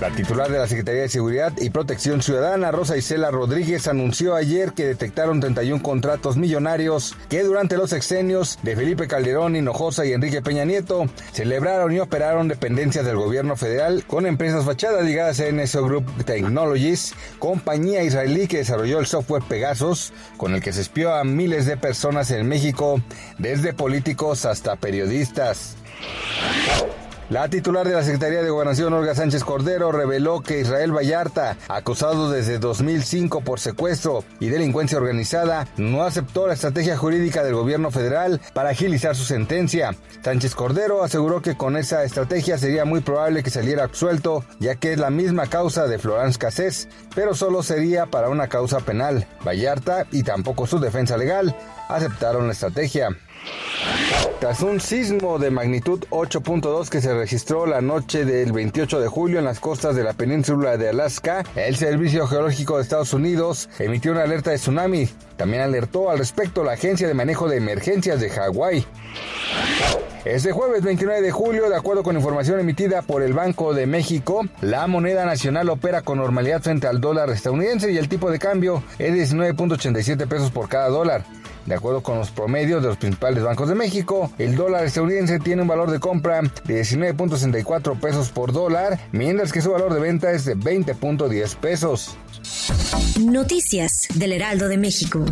La titular de la Secretaría de Seguridad y Protección Ciudadana, Rosa Isela Rodríguez, anunció ayer que detectaron 31 contratos millonarios que durante los exenios de Felipe Calderón, Hinojosa y Enrique Peña Nieto celebraron y operaron dependencias del gobierno federal con empresas fachadas ligadas a NSO Group Technologies, compañía israelí que desarrolló el software Pegasus, con el que se espió a miles de personas en México, desde políticos hasta periodistas. La titular de la Secretaría de Gobernación, Olga Sánchez Cordero, reveló que Israel Vallarta, acusado desde 2005 por secuestro y delincuencia organizada, no aceptó la estrategia jurídica del gobierno federal para agilizar su sentencia. Sánchez Cordero aseguró que con esa estrategia sería muy probable que saliera absuelto, ya que es la misma causa de Florence Cassés, pero solo sería para una causa penal. Vallarta y tampoco su defensa legal aceptaron la estrategia. Tras un sismo de magnitud 8.2 que se registró la noche del 28 de julio en las costas de la península de Alaska, el Servicio Geológico de Estados Unidos emitió una alerta de tsunami. También alertó al respecto la Agencia de Manejo de Emergencias de Hawái. Este jueves 29 de julio, de acuerdo con información emitida por el Banco de México, la moneda nacional opera con normalidad frente al dólar estadounidense y el tipo de cambio es 19.87 pesos por cada dólar. De acuerdo con los promedios de los principales bancos de México, el dólar estadounidense tiene un valor de compra de 19.64 pesos por dólar, mientras que su valor de venta es de 20.10 pesos. Noticias del Heraldo de México.